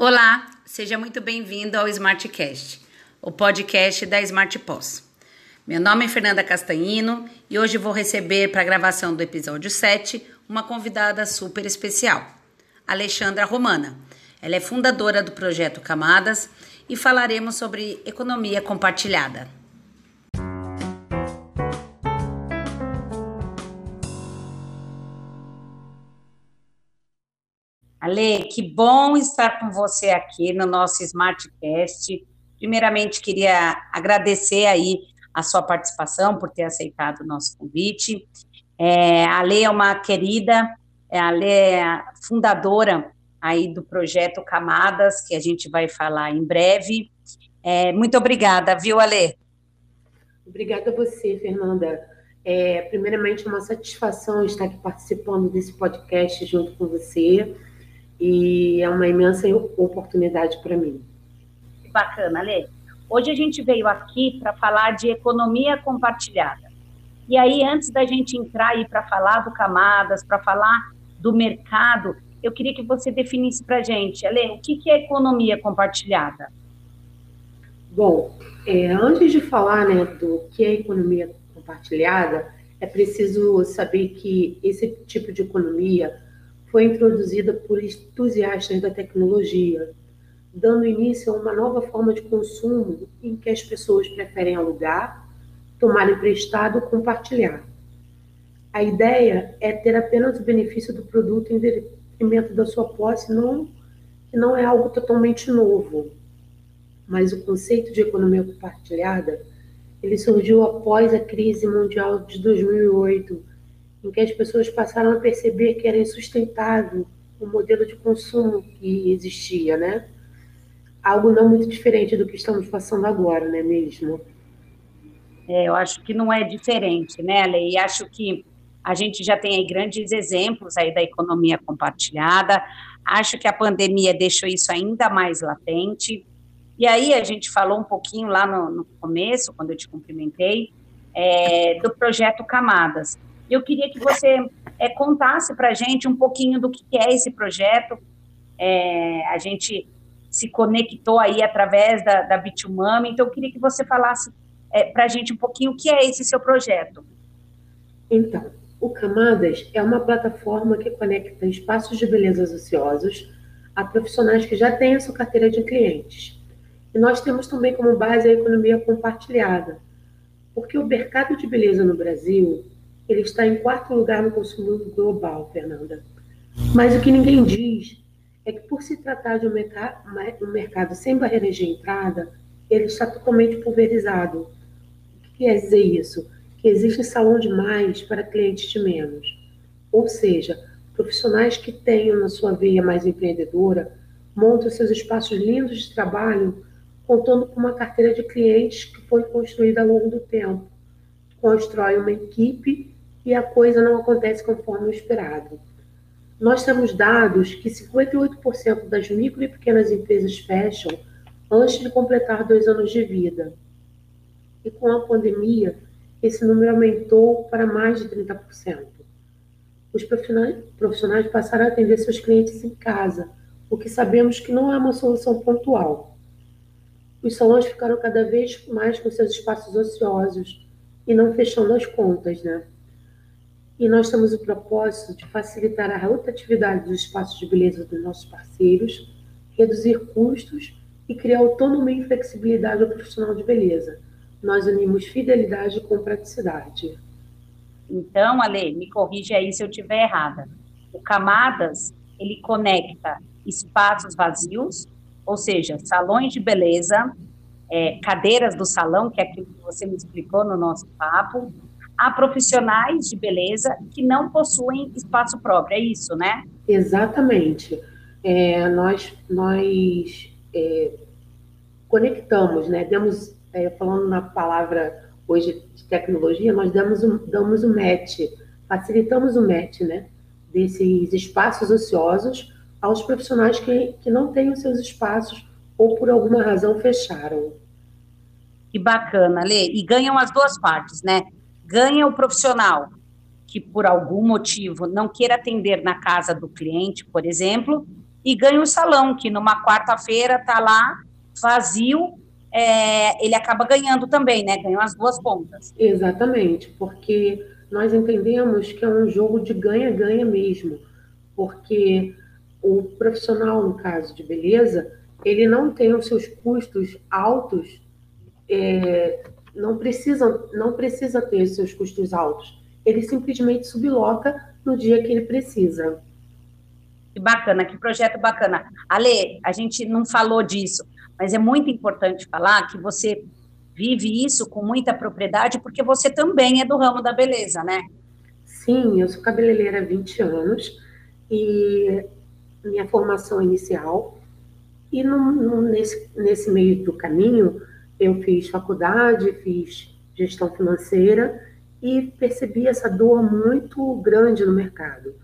Olá, seja muito bem-vindo ao Smartcast, o podcast da Smart Pós. Meu nome é Fernanda Castanhino e hoje vou receber para a gravação do episódio 7 uma convidada super especial, Alexandra Romana. Ela é fundadora do projeto Camadas e falaremos sobre economia compartilhada. Ale, que bom estar com você aqui no nosso Smartcast. Primeiramente, queria agradecer aí a sua participação por ter aceitado o nosso convite. É, a Ale é uma querida, é, a Ale é fundadora aí do projeto Camadas, que a gente vai falar em breve. É, muito obrigada, viu, Ale? Obrigada a você, Fernanda. É, primeiramente, é uma satisfação estar aqui participando desse podcast junto com você e é uma imensa oportunidade para mim. Bacana, Lê. Hoje a gente veio aqui para falar de economia compartilhada. E aí, antes da gente entrar aí para falar do Camadas, para falar do mercado, eu queria que você definisse para a gente, Ale, o que, que é economia compartilhada? Bom, é, antes de falar né, do que é economia compartilhada, é preciso saber que esse tipo de economia foi introduzida por entusiastas da tecnologia, dando início a uma nova forma de consumo em que as pessoas preferem alugar, tomar emprestado ou compartilhar. A ideia é ter apenas o benefício do produto em detrimento da sua posse, não, que não é algo totalmente novo. Mas o conceito de economia compartilhada, ele surgiu após a crise mundial de 2008, em que as pessoas passaram a perceber que era insustentável o modelo de consumo que existia, né? Algo não muito diferente do que estamos passando agora, né mesmo? É, eu acho que não é diferente, né, Lei? E acho que a gente já tem aí grandes exemplos aí da economia compartilhada. Acho que a pandemia deixou isso ainda mais latente. E aí a gente falou um pouquinho lá no, no começo, quando eu te cumprimentei, é, do projeto Camadas. Eu queria que você é, contasse para a gente um pouquinho do que é esse projeto. É, a gente se conectou aí através da, da Bitumami, então eu queria que você falasse é, para a gente um pouquinho o que é esse seu projeto. Então, o Camadas é uma plataforma que conecta espaços de beleza ociosos a profissionais que já têm a sua carteira de clientes. E nós temos também como base a economia compartilhada, porque o mercado de beleza no Brasil ele está em quarto lugar no consumo global, Fernanda. Mas o que ninguém diz é que, por se tratar de um, um mercado sem barreiras de entrada, ele está totalmente pulverizado. O que quer dizer isso? Que existe salão demais para clientes de menos. Ou seja, profissionais que tenham na sua veia mais empreendedora montam seus espaços lindos de trabalho contando com uma carteira de clientes que foi construída ao longo do tempo. Constrói uma equipe e a coisa não acontece conforme o esperado. Nós temos dados que 58% das micro e pequenas empresas fecham antes de completar dois anos de vida. E com a pandemia, esse número aumentou para mais de 30%. Os profissionais passaram a atender seus clientes em casa, o que sabemos que não é uma solução pontual. Os salões ficaram cada vez mais com seus espaços ociosos e não fechando as contas, né? E nós temos o propósito de facilitar a rotatividade dos espaços de beleza dos nossos parceiros, reduzir custos e criar autonomia e flexibilidade ao profissional de beleza. Nós unimos fidelidade com praticidade. Então, Ale, me corrige aí se eu estiver errada. O Camadas, ele conecta espaços vazios, ou seja, salões de beleza, é, cadeiras do salão, que é aquilo que você me explicou no nosso papo, a profissionais de beleza que não possuem espaço próprio, é isso, né? Exatamente. É, nós nós é, conectamos, né? Demos, é, falando na palavra hoje de tecnologia, nós damos um, damos um match, facilitamos o match, né? Desses espaços ociosos aos profissionais que, que não têm os seus espaços ou por alguma razão fecharam. Que bacana, Lê. E ganham as duas partes, né? Ganha o profissional que por algum motivo não queira atender na casa do cliente, por exemplo, e ganha o salão, que numa quarta-feira está lá vazio, é, ele acaba ganhando também, né? Ganham as duas pontas. Exatamente, porque nós entendemos que é um jogo de ganha-ganha mesmo, porque o profissional, no caso de beleza, ele não tem os seus custos altos, é, não, precisa, não precisa ter seus custos altos. Ele simplesmente subloca no dia que ele precisa. Que bacana, que projeto bacana. Ale, a gente não falou disso, mas é muito importante falar que você vive isso com muita propriedade, porque você também é do ramo da beleza, né? Sim, eu sou cabeleireira há 20 anos e minha formação inicial. E no, no, nesse, nesse meio do caminho, eu fiz faculdade, fiz gestão financeira e percebi essa dor muito grande no mercado.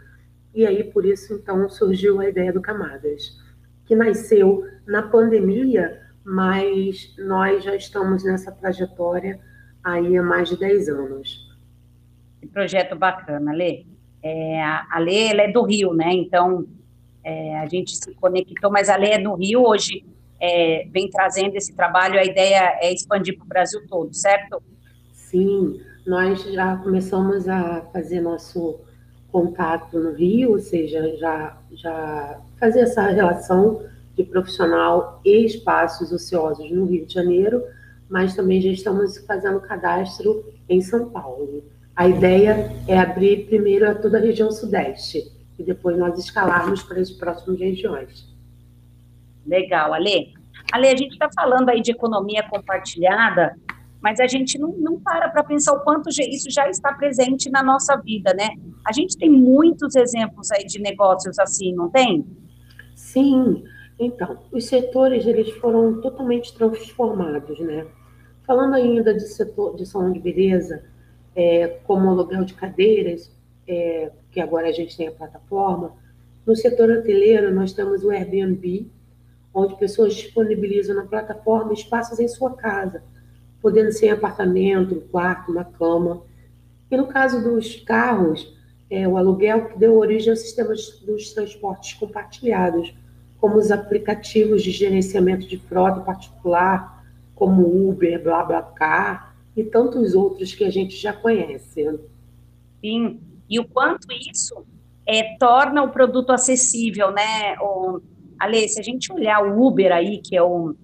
E aí, por isso, então, surgiu a ideia do Camadas, que nasceu na pandemia, mas nós já estamos nessa trajetória aí há mais de 10 anos. Que projeto bacana, Lê. É, a Lê, ela é do Rio, né? Então, é, a gente se conectou, mas a Lê é no Rio, hoje é, vem trazendo esse trabalho, a ideia é expandir para o Brasil todo, certo? Sim, nós já começamos a fazer nosso contato no Rio, ou seja, já, já fazer essa relação de profissional e espaços ociosos no Rio de Janeiro, mas também já estamos fazendo cadastro em São Paulo. A ideia é abrir primeiro a toda a região sudeste e depois nós escalarmos para as próximas regiões. Legal, Ale. Ale, a gente está falando aí de economia compartilhada, mas a gente não, não para para pensar o quanto isso já está presente na nossa vida, né? A gente tem muitos exemplos aí de negócios assim, não tem? Sim. Então, os setores eles foram totalmente transformados, né? Falando ainda de setor de salão de beleza, é, como aluguel de cadeiras, é, que agora a gente tem a plataforma, no setor hoteleiro nós temos o Airbnb, onde pessoas disponibilizam na plataforma espaços em sua casa podendo ser apartamento, um quarto, uma cama. E no caso dos carros, é, o aluguel que deu origem aos sistemas dos transportes compartilhados, como os aplicativos de gerenciamento de frota particular, como Uber, BlaBlaCar e tantos outros que a gente já conhece. Sim, e o quanto isso é, torna o produto acessível, né? Ale, se a gente olhar o Uber aí, que é o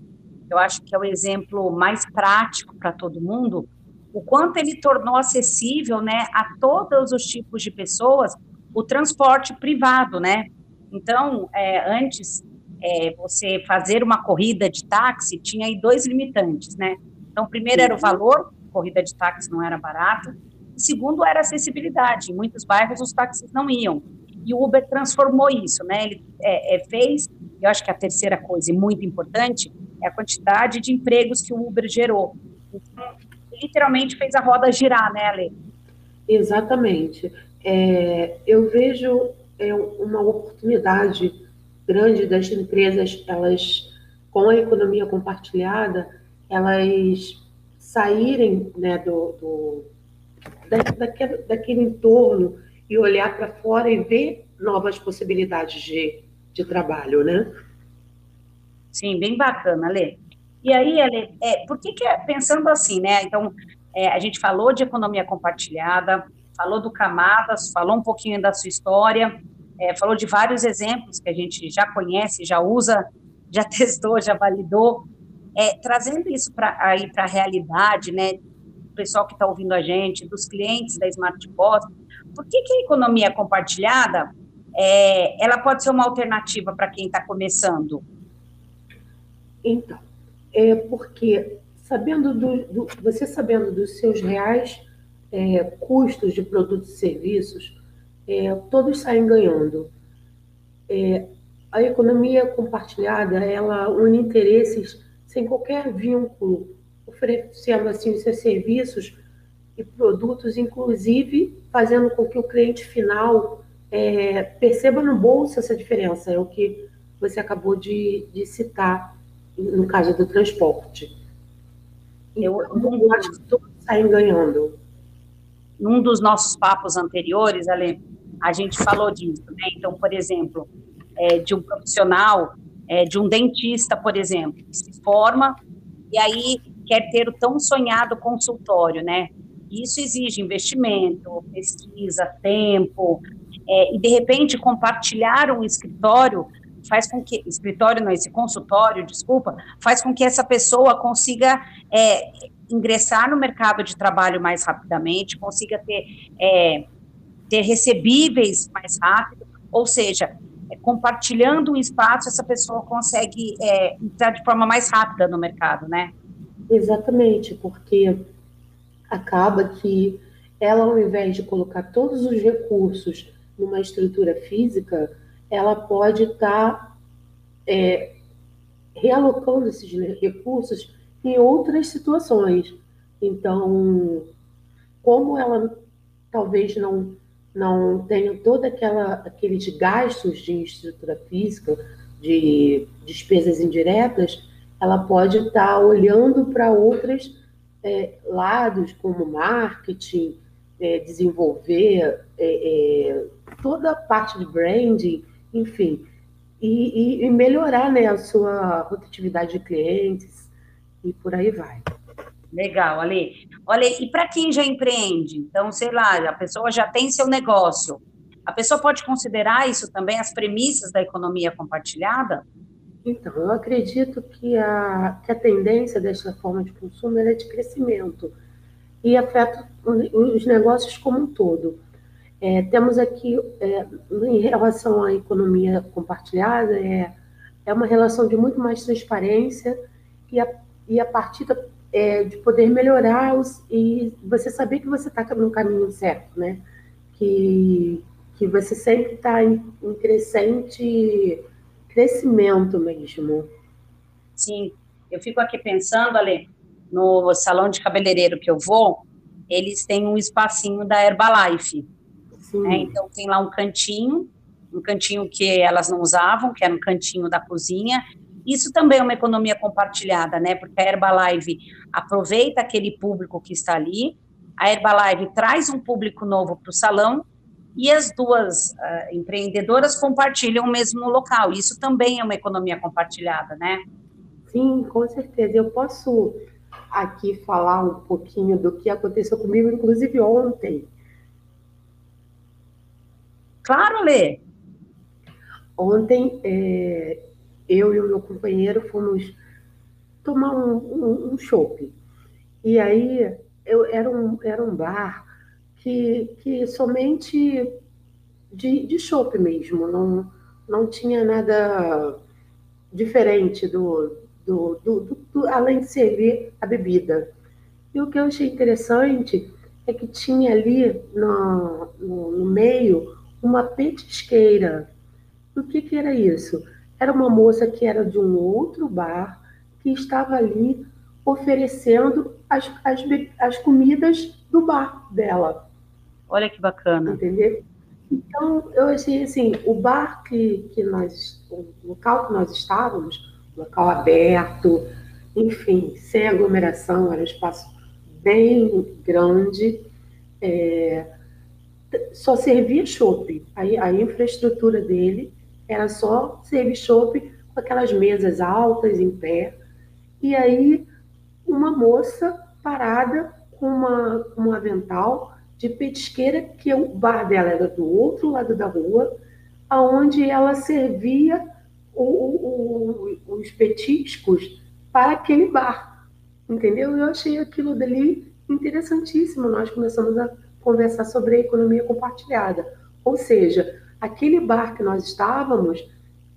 eu acho que é o exemplo mais prático para todo mundo, o quanto ele tornou acessível, né, a todos os tipos de pessoas o transporte privado, né? Então, é, antes é, você fazer uma corrida de táxi tinha aí dois limitantes, né? Então, primeiro era o valor, corrida de táxi não era barato. Segundo era a acessibilidade. Em muitos bairros os táxis não iam. E o Uber transformou isso, né? Ele é, é fez, eu acho que a terceira coisa, e muito importante, é a quantidade de empregos que o Uber gerou. Então, literalmente fez a roda girar, né, Ale? Exatamente. É, eu vejo é, uma oportunidade grande das empresas, elas, com a economia compartilhada, elas saírem né, do, do da, daquele, daquele entorno e olhar para fora e ver novas possibilidades de, de trabalho, né? Sim, bem bacana, Lê. E aí, Ale, é, por que, que é, pensando assim, né? Então, é, a gente falou de economia compartilhada, falou do Camadas, falou um pouquinho da sua história, é, falou de vários exemplos que a gente já conhece, já usa, já testou, já validou. É, trazendo isso para aí para a realidade, né? O pessoal que está ouvindo a gente, dos clientes da Smart Boss, por que, que a economia compartilhada é, ela pode ser uma alternativa para quem está começando? Então, é porque sabendo do, do, você sabendo dos seus reais é, custos de produtos e serviços, é, todos saem ganhando. É, a economia compartilhada, ela une interesses sem qualquer vínculo, oferecendo assim os seus serviços e produtos, inclusive fazendo com que o cliente final é, perceba no bolso essa diferença, é o que você acabou de, de citar no caso do transporte. Eu, então, eu acho que todos saem ganhando. Num dos nossos papos anteriores, Ale, a gente falou disso, né? Então, por exemplo, é, de um profissional, é, de um dentista, por exemplo, que se forma e aí quer ter o tão sonhado consultório, né? Isso exige investimento, pesquisa, tempo, é, e de repente compartilhar um escritório faz com que escritório não esse consultório desculpa faz com que essa pessoa consiga é, ingressar no mercado de trabalho mais rapidamente consiga ter é, ter recebíveis mais rápido ou seja é, compartilhando um espaço essa pessoa consegue é, entrar de forma mais rápida no mercado né? Exatamente porque acaba que ela ao invés de colocar todos os recursos numa estrutura física ela pode estar tá, é, realocando esses recursos em outras situações. Então, como ela talvez não não tenha toda aquela aqueles gastos de estrutura física, de despesas indiretas, ela pode estar tá olhando para outros é, lados, como marketing, é, desenvolver é, é toda a parte de branding, enfim, e, e, melhorar né, a sua rotatividade de clientes e por aí vai. Legal, Ale. Olha, e para quem já empreende, então, sei lá, a pessoa já tem seu negócio, a pessoa pode considerar isso também as premissas da economia compartilhada? Então, eu acredito que a, que a tendência desta forma de consumo é de crescimento e afeta os negócios como um todo. É, temos aqui, é, em relação à economia compartilhada, é, é uma relação de muito mais transparência e a, e a partir da, é, de poder melhorar os, e você saber que você está no caminho certo, né? Que, que você sempre está em, em crescente crescimento mesmo. Sim, eu fico aqui pensando, Ale, no salão de cabeleireiro que eu vou, eles têm um espacinho da Herbalife. Né? Então tem lá um cantinho, um cantinho que elas não usavam, que era um cantinho da cozinha. Isso também é uma economia compartilhada, né? Porque a Herbalife aproveita aquele público que está ali, a Herbalife traz um público novo para o salão e as duas uh, empreendedoras compartilham o mesmo local. Isso também é uma economia compartilhada, né? Sim, com certeza. Eu posso aqui falar um pouquinho do que aconteceu comigo, inclusive ontem. Claro, Lê. Ontem, é, eu e o meu companheiro fomos tomar um, um, um chopp. E aí, eu, era, um, era um bar que, que somente de, de mesmo, não, não tinha nada diferente do, do, do, do, além de servir a bebida. E o que eu achei interessante é que tinha ali no, no, no meio uma petisqueira. O que, que era isso? Era uma moça que era de um outro bar que estava ali oferecendo as, as, as comidas do bar dela. Olha que bacana. Entendeu? Então, eu achei assim, o bar que, que nós, o local que nós estávamos, local aberto, enfim, sem aglomeração, era um espaço bem grande, é, só servia chopp. A, a infraestrutura dele era só servir chopp com aquelas mesas altas, em pé. E aí, uma moça parada com uma, um avental de petisqueira, que o bar dela era do outro lado da rua, aonde ela servia o, o, o, os petiscos para aquele bar. Entendeu? Eu achei aquilo dali interessantíssimo. Nós começamos a conversar sobre a economia compartilhada. Ou seja, aquele bar que nós estávamos,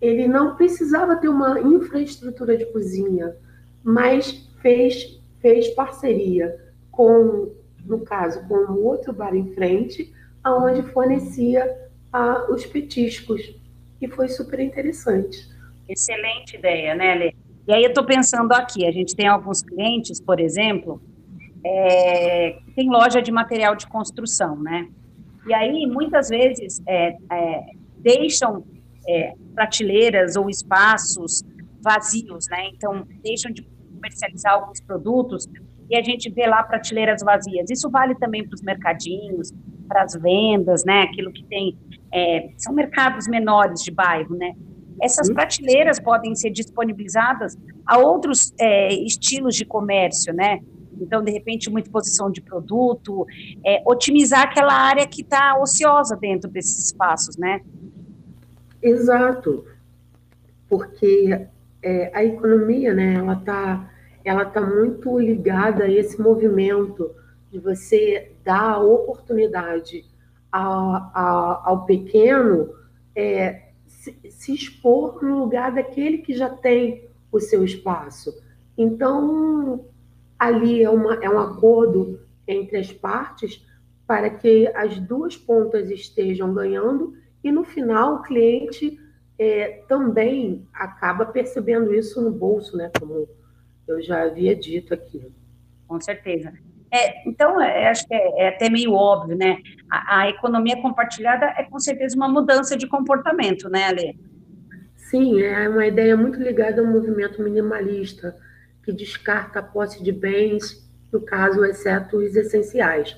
ele não precisava ter uma infraestrutura de cozinha, mas fez, fez parceria com, no caso, com um outro bar em frente, aonde fornecia ah, os petiscos. E foi super interessante. Excelente ideia, né, Lê? E aí eu estou pensando aqui, a gente tem alguns clientes, por exemplo, é, tem loja de material de construção, né? E aí, muitas vezes, é, é, deixam é, prateleiras ou espaços vazios, né? Então, deixam de comercializar alguns produtos e a gente vê lá prateleiras vazias. Isso vale também para os mercadinhos, para as vendas, né? Aquilo que tem. É, são mercados menores de bairro, né? essas uhum. prateleiras podem ser disponibilizadas a outros é, estilos de comércio, né? Então, de repente, uma exposição de produto, é, otimizar aquela área que está ociosa dentro desses espaços, né? Exato, porque é, a economia, né, ela está ela tá muito ligada a esse movimento de você dar oportunidade a, a, ao pequeno é, se, se expor no lugar daquele que já tem o seu espaço. Então, ali é, uma, é um acordo entre as partes para que as duas pontas estejam ganhando e no final o cliente é, também acaba percebendo isso no bolso, né? Como eu já havia dito aqui. Com certeza. É, então, é, acho que é, é, até meio óbvio, né? A, a, economia compartilhada é com certeza uma mudança de comportamento, né, Ale? Sim, é uma ideia muito ligada ao movimento minimalista, que descarta a posse de bens, no caso, exceto os essenciais.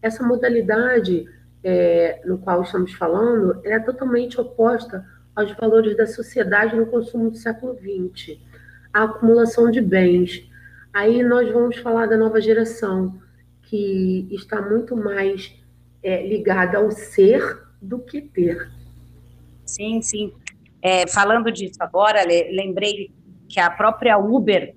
Essa modalidade é, no qual estamos falando é totalmente oposta aos valores da sociedade no consumo do século XX, a acumulação de bens. Aí nós vamos falar da nova geração, que está muito mais é, ligada ao ser do que ter. Sim, sim. É, falando disso agora, lembrei que a própria Uber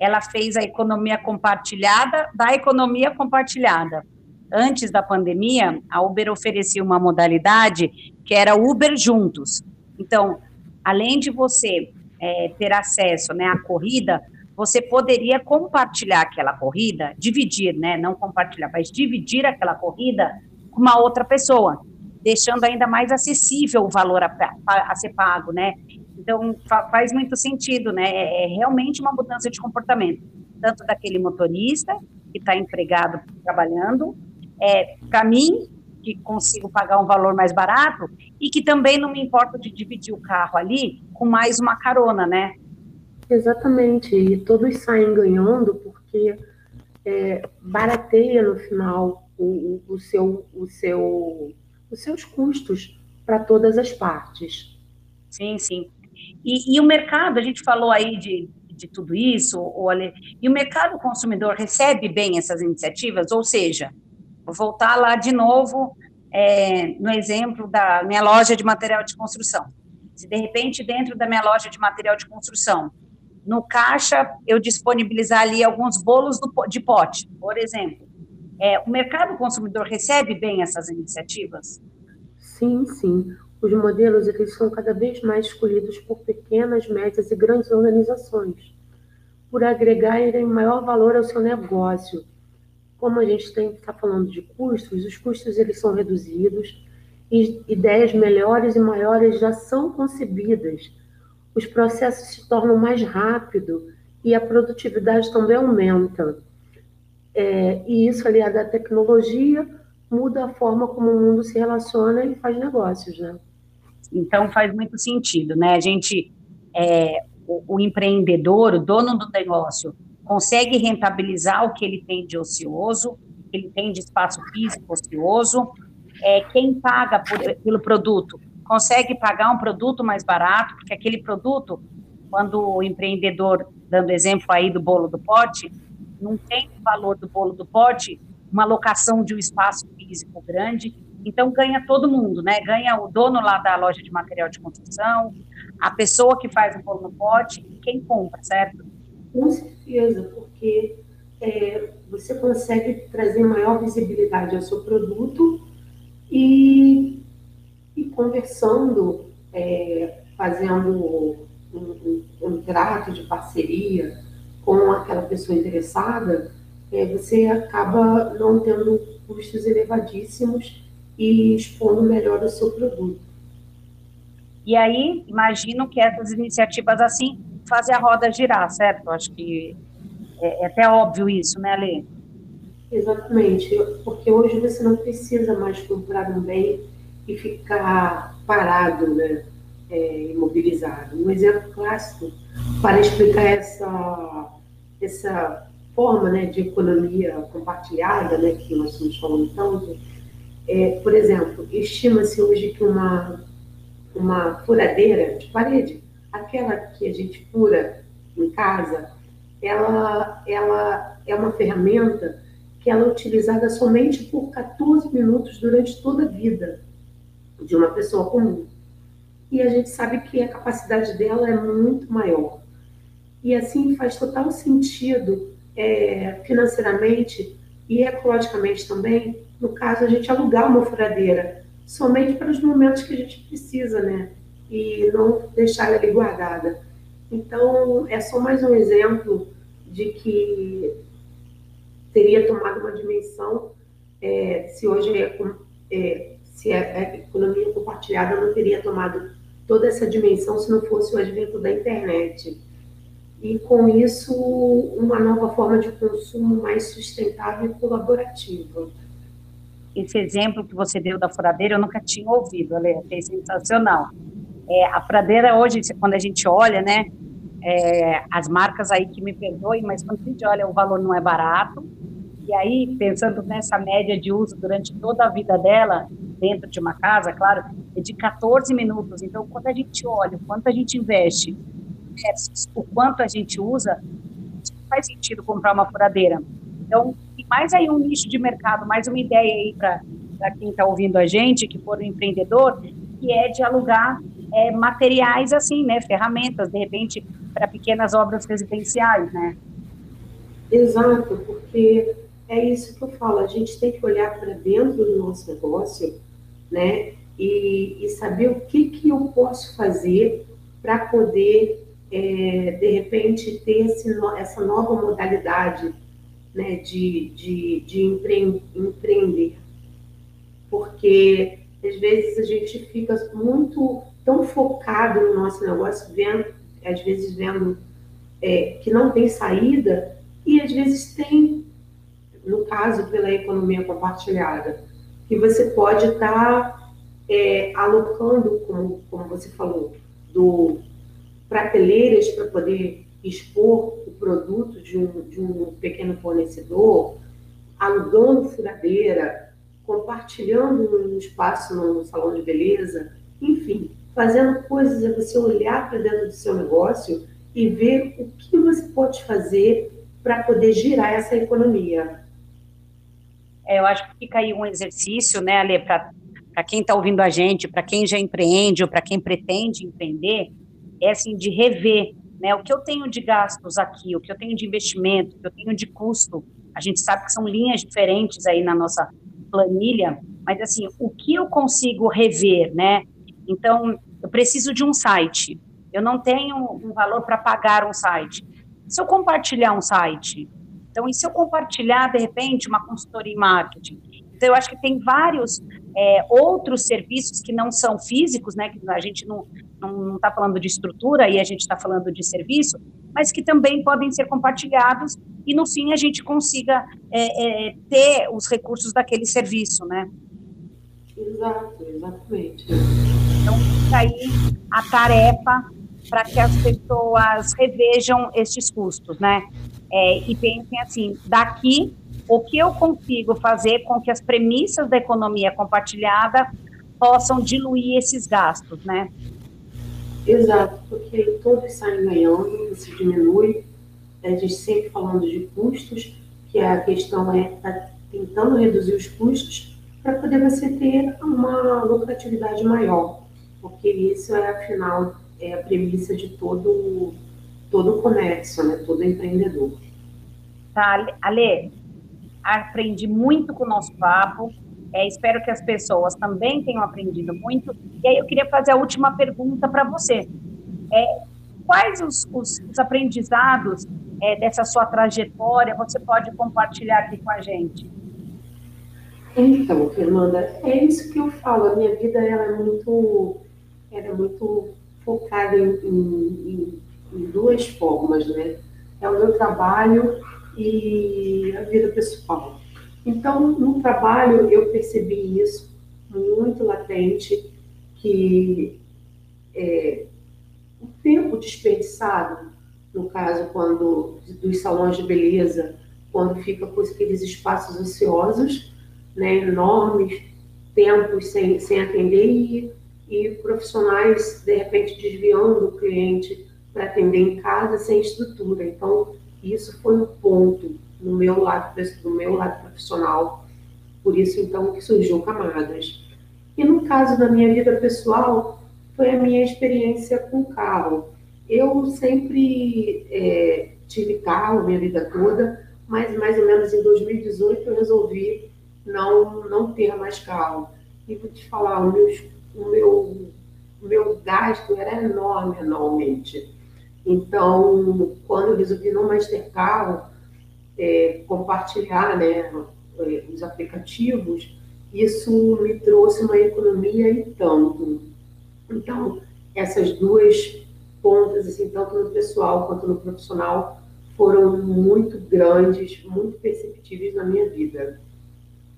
ela fez a economia compartilhada da economia compartilhada. Antes da pandemia, a Uber oferecia uma modalidade que era Uber Juntos. Então, além de você é, ter acesso né, à corrida, você poderia compartilhar aquela corrida, dividir, né, não compartilhar, mas dividir aquela corrida com uma outra pessoa, deixando ainda mais acessível o valor a, a, a ser pago, né? Então, fa faz muito sentido, né? É, é, realmente uma mudança de comportamento, tanto daquele motorista que está empregado trabalhando, é, para mim, que consigo pagar um valor mais barato, e que também não me importo de dividir o carro ali com mais uma carona, né? Exatamente, e todos saem ganhando porque é, barateia no final o, o, seu, o seu, os seus custos para todas as partes. Sim, sim. E, e, o mercado, a gente falou aí de, de tudo isso, olha, e o mercado consumidor recebe bem essas iniciativas, ou seja, voltar lá de novo é, no exemplo da minha loja de material de construção. Se de repente dentro da minha loja de material de construção, no caixa eu disponibilizar ali alguns bolos do, de pote, por exemplo, é, o mercado consumidor recebe bem essas iniciativas? Sim, sim. Os modelos eles são cada vez mais escolhidos por pequenas, médias e grandes organizações, por agregarem maior valor ao seu negócio. Como a gente está falando de custos, os custos eles são reduzidos, e ideias melhores e maiores já são concebidas, os processos se tornam mais rápidos e a produtividade também aumenta. É, e isso aliado à tecnologia muda a forma como o mundo se relaciona e faz negócios, né? Então faz muito sentido, né? A gente, é, o, o, empreendedor, o dono do negócio, consegue rentabilizar o que ele tem de ocioso, que ele tem de espaço físico ocioso. É, quem paga por, pelo produto consegue pagar um produto mais barato, porque aquele produto, quando o empreendedor, dando exemplo aí do bolo do pote, não tem o valor do bolo do pote, uma locação de um espaço físico grande, então ganha todo mundo, né? Ganha o dono lá da loja de material de construção, a pessoa que faz o bolo no pote e quem compra, certo? Com certeza, porque é, você consegue trazer maior visibilidade ao seu produto e, e conversando, é, fazendo um, um, um, trato de parceria com aquela pessoa interessada, é, você acaba não tendo custos elevadíssimos e expondo melhor o seu produto. E aí, imagino que essas iniciativas assim fazem a roda girar, certo? Acho que é, é até óbvio isso, né, Lê? Exatamente, porque hoje você não precisa mais comprar um bem e ficar parado, né, é, imobilizado. Um exemplo clássico para explicar essa, essa forma né, de economia compartilhada, né, que nós estamos falando tanto, é, por exemplo, estima-se hoje que uma, uma furadeira de parede, aquela que a gente fura em casa, ela, ela é uma ferramenta que ela é utilizada somente por 14 minutos durante toda a vida de uma pessoa comum. E a gente sabe que a capacidade dela é muito maior. E assim faz total sentido é, financeiramente e ecologicamente também, no caso, a gente alugar uma furadeira, somente para os momentos que a gente precisa, né? E não deixar ela guardada. Então, é só mais um exemplo de que teria tomado uma dimensão é, se hoje é, é, se a, economia compartilhada não teria tomado toda essa dimensão se não fosse o advento da internet. E com isso, uma nova forma de consumo mais sustentável e colaborativa. Esse exemplo que você deu da furadeira, eu nunca tinha ouvido, Ale, achei sensacional. É, a furadeira hoje, quando a gente olha, né, é, as marcas aí que me perdoem, mas quando a gente olha, o valor não é barato. E aí, pensando nessa média de uso durante toda a vida dela, dentro de uma casa, claro, é de 14 minutos. Então, quando a gente olha o quanto a gente investe o quanto a gente usa, faz sentido comprar uma furadeira. Então, mais aí um nicho de mercado, mais uma ideia aí para quem está ouvindo a gente, que for um empreendedor, que é de alugar é, materiais assim, né, ferramentas, de repente, para pequenas obras residenciais, né? Exato, porque é isso que eu falo, a gente tem que olhar para dentro do nosso negócio, né, e, e, saber o que, que eu posso fazer para poder, é, de repente, ter esse, essa nova modalidade né, de, de, de empreender. Porque, às vezes, a gente fica muito tão focado no nosso negócio, vendo, às vezes vendo é, que não tem saída, e às vezes tem, no caso pela economia compartilhada, que você pode estar tá, é, alocando, como, como você falou, do prateleiras para poder expor o produto de um, de um pequeno fornecedor, alugando furadeira, compartilhando um espaço no salão de beleza, enfim, fazendo coisas é você olhar para dentro do seu negócio e ver o que você pode fazer para poder girar essa economia. É, eu acho que fica aí um exercício, né, Ale, para quem está ouvindo a gente, para quem já empreende ou para quem pretende empreender, é assim, de rever né, o que eu tenho de gastos aqui, o que eu tenho de investimento, o que eu tenho de custo. A gente sabe que são linhas diferentes aí na nossa planilha, mas assim, o que eu consigo rever, né? Então, eu preciso de um site. Eu não tenho um valor para pagar um site. Se eu compartilhar um site, então, e se eu compartilhar, de repente, uma consultoria em marketing? Então, eu acho que tem vários é, outros serviços que não são físicos, né, que a gente não está falando de estrutura e a gente está falando de serviço, mas que também podem ser compartilhados e, no fim, a gente consiga é, é, ter os recursos daquele serviço, né? Exato, exatamente. Então, fica aí a tarefa para que as pessoas revejam estes custos, né? É, e pensem assim, daqui, o que eu consigo fazer com que as premissas da economia compartilhada possam diluir esses gastos, né? Exato, porque todos saem ganhando, se diminui, a gente sempre falando de custos, que a questão é tá tentando reduzir os custos para poder você ter uma lucratividade maior, porque isso é, afinal, é a premissa de todo, todo comércio, né? todo empreendedor. Tá, Ale, aprendi muito com o nosso papo, é, espero que as pessoas também tenham aprendido muito, e aí eu queria fazer a última pergunta para você. É, quais os, os, os aprendizados é, dessa sua trajetória você pode compartilhar aqui com a gente? Então, Fernanda, é isso que eu falo. A minha vida ela é muito, era muito focada em, em, em, duas formas, né? É o meu trabalho e a vida pessoal. Então, no trabalho eu percebi isso muito latente, que é, o tempo desperdiçado, no caso quando dos salões de beleza, quando fica com aqueles espaços ociosos, né, enormes, tempos sem, sem atender e, e profissionais, de repente, desviando o cliente para atender em casa sem estrutura. Então, isso foi um ponto no meu lado, do meu lado profissional. Por isso, então, que surgiu Camadas. E no caso da minha vida pessoal, foi a minha experiência com carro. Eu sempre é, tive carro minha vida toda, mas mais ou menos em 2018 eu resolvi não, não ter mais carro. E vou te falar, o meu, o meu, o meu gasto era enorme anualmente. Então, quando eu resolvi não mais ter carro, é, compartilhar né, os aplicativos, isso me trouxe uma economia e tanto. Então, essas duas pontas, assim, tanto no pessoal quanto no profissional, foram muito grandes, muito perceptíveis na minha vida.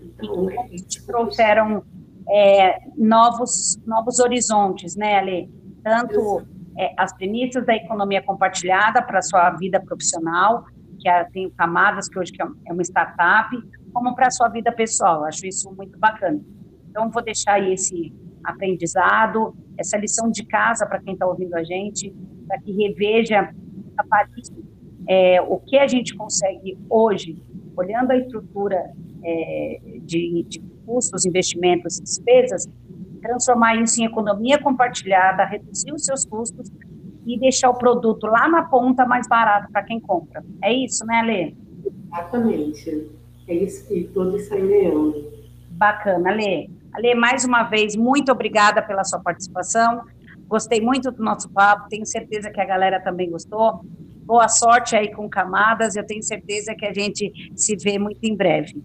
Então, é isso. trouxeram é, novos, novos horizontes, né, Ale? Tanto é, as premissas da economia compartilhada para a sua vida profissional, que é, tem camadas, que hoje é uma startup, como para a sua vida pessoal. Acho isso muito bacana. Então, vou deixar aí esse aprendizado, essa lição de casa para quem está ouvindo a gente, para que reveja, avalie é, o que a gente consegue hoje, olhando a estrutura é, de, de custos, investimentos despesas, transformar isso em economia compartilhada, reduzir os seus custos e deixar o produto lá na ponta mais barato para quem compra. É isso, né, Lê? Exatamente. É isso que todos saem ganhando. Bacana, Lê. Ale, mais uma vez, muito obrigada pela sua participação. Gostei muito do nosso papo, tenho certeza que a galera também gostou. Boa sorte aí com Camadas, eu tenho certeza que a gente se vê muito em breve.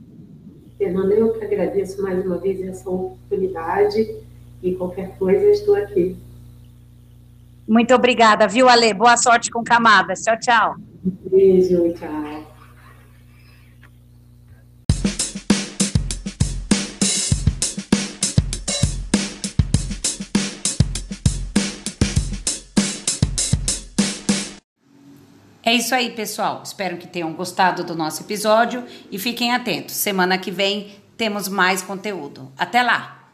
Fernanda, eu que agradeço mais uma vez essa oportunidade e qualquer coisa estou aqui. Muito obrigada, viu, Ale? Boa sorte com Camadas. Tchau, tchau. beijo, tchau. É isso aí, pessoal. Espero que tenham gostado do nosso episódio e fiquem atentos. Semana que vem temos mais conteúdo. Até lá!